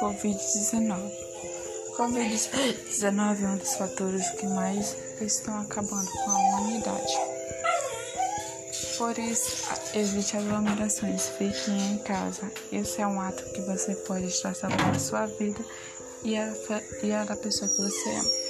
Covid-19. Covid-19 é um dos fatores que mais estão acabando com a humanidade. Por isso, evite aglomerações, fique em casa. Esse é um ato que você pode estar salvando a sua vida e a, e a da pessoa que você ama.